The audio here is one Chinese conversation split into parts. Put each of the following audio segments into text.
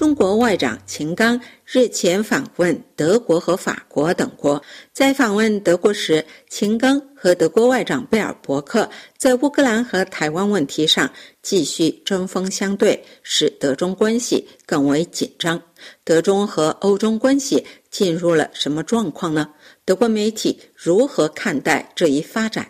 中国外长秦刚日前访问德国和法国等国，在访问德国时，秦刚和德国外长贝尔伯克在乌克兰和台湾问题上继续针锋相对，使德中关系更为紧张。德中和欧中关系进入了什么状况呢？德国媒体如何看待这一发展？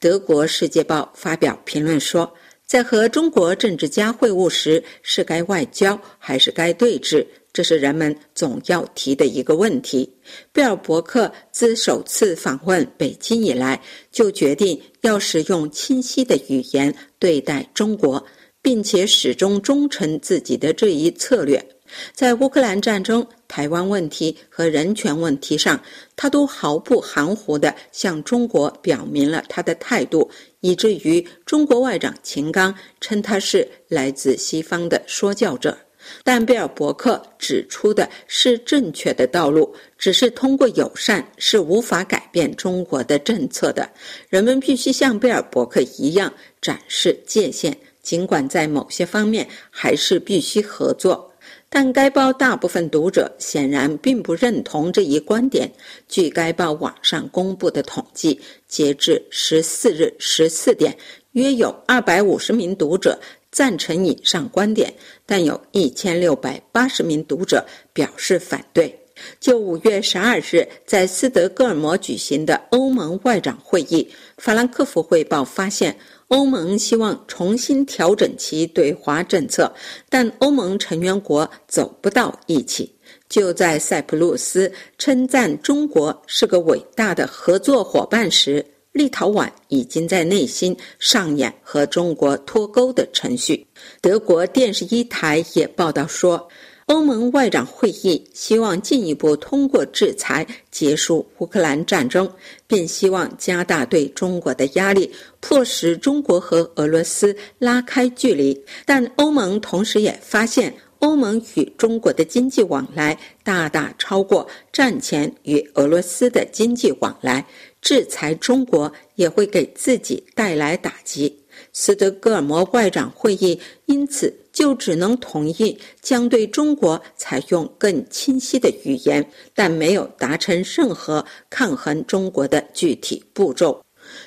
德国《世界报》发表评论说，在和中国政治家会晤时，是该外交还是该对峙？这是人们总要提的一个问题。贝尔伯克自首次访问北京以来，就决定要使用清晰的语言对待中国，并且始终忠诚自己的这一策略。在乌克兰战争、台湾问题和人权问题上，他都毫不含糊地向中国表明了他的态度，以至于中国外长秦刚称他是来自西方的说教者。但贝尔伯克指出的是正确的道路，只是通过友善是无法改变中国的政策的。人们必须像贝尔伯克一样展示界限，尽管在某些方面还是必须合作。但该报大部分读者显然并不认同这一观点。据该报网上公布的统计，截至十四日十四点，约有二百五十名读者赞成以上观点，但有一千六百八十名读者表示反对。就五月十二日在斯德哥尔摩举行的欧盟外长会议，法兰克福汇报发现。欧盟希望重新调整其对华政策，但欧盟成员国走不到一起。就在塞浦路斯称赞中国是个伟大的合作伙伴时，立陶宛已经在内心上演和中国脱钩的程序。德国电视一台也报道说。欧盟外长会议希望进一步通过制裁结束乌克兰战争，并希望加大对中国的压力，迫使中国和俄罗斯拉开距离。但欧盟同时也发现，欧盟与中国的经济往来大大超过战前与俄罗斯的经济往来，制裁中国也会给自己带来打击。斯德哥尔摩外长会议因此。就只能同意将对中国采用更清晰的语言，但没有达成任何抗衡中国的具体步骤。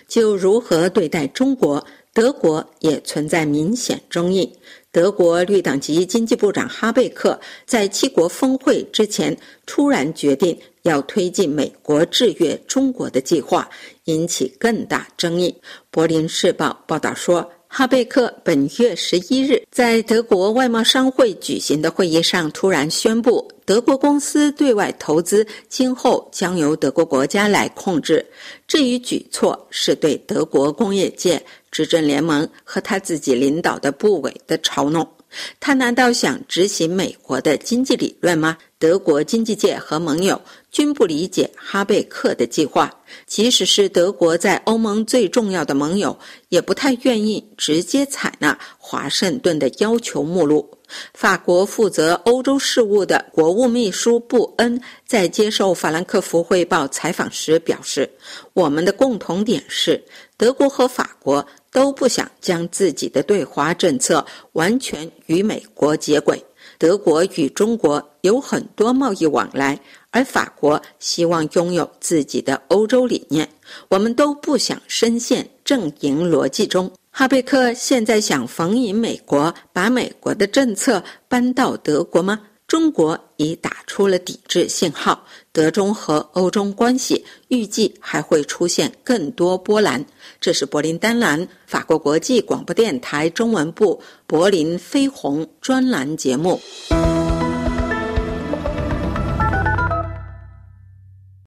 就如何对待中国，德国也存在明显争议。德国绿党籍经济部长哈贝克在七国峰会之前突然决定要推进美国制约中国的计划，引起更大争议。柏林时报报道说。哈贝克本月十一日在德国外贸商会举行的会议上突然宣布，德国公司对外投资今后将由德国国家来控制。这一举措是对德国工业界、执政联盟和他自己领导的部委的嘲弄。他难道想执行美国的经济理论吗？德国经济界和盟友均不理解哈贝克的计划，即使是德国在欧盟最重要的盟友，也不太愿意直接采纳华盛顿的要求目录。法国负责欧洲事务的国务秘书布恩在接受法兰克福汇报采访时表示：“我们的共同点是，德国和法国都不想将自己的对华政策完全与美国接轨。”德国与中国有很多贸易往来，而法国希望拥有自己的欧洲理念。我们都不想深陷阵营逻辑中。哈贝克现在想逢迎美国，把美国的政策搬到德国吗？中国已打出了抵制信号。德中和欧中关系预计还会出现更多波澜。这是柏林丹兰法国国际广播电台中文部柏林飞鸿专栏节目。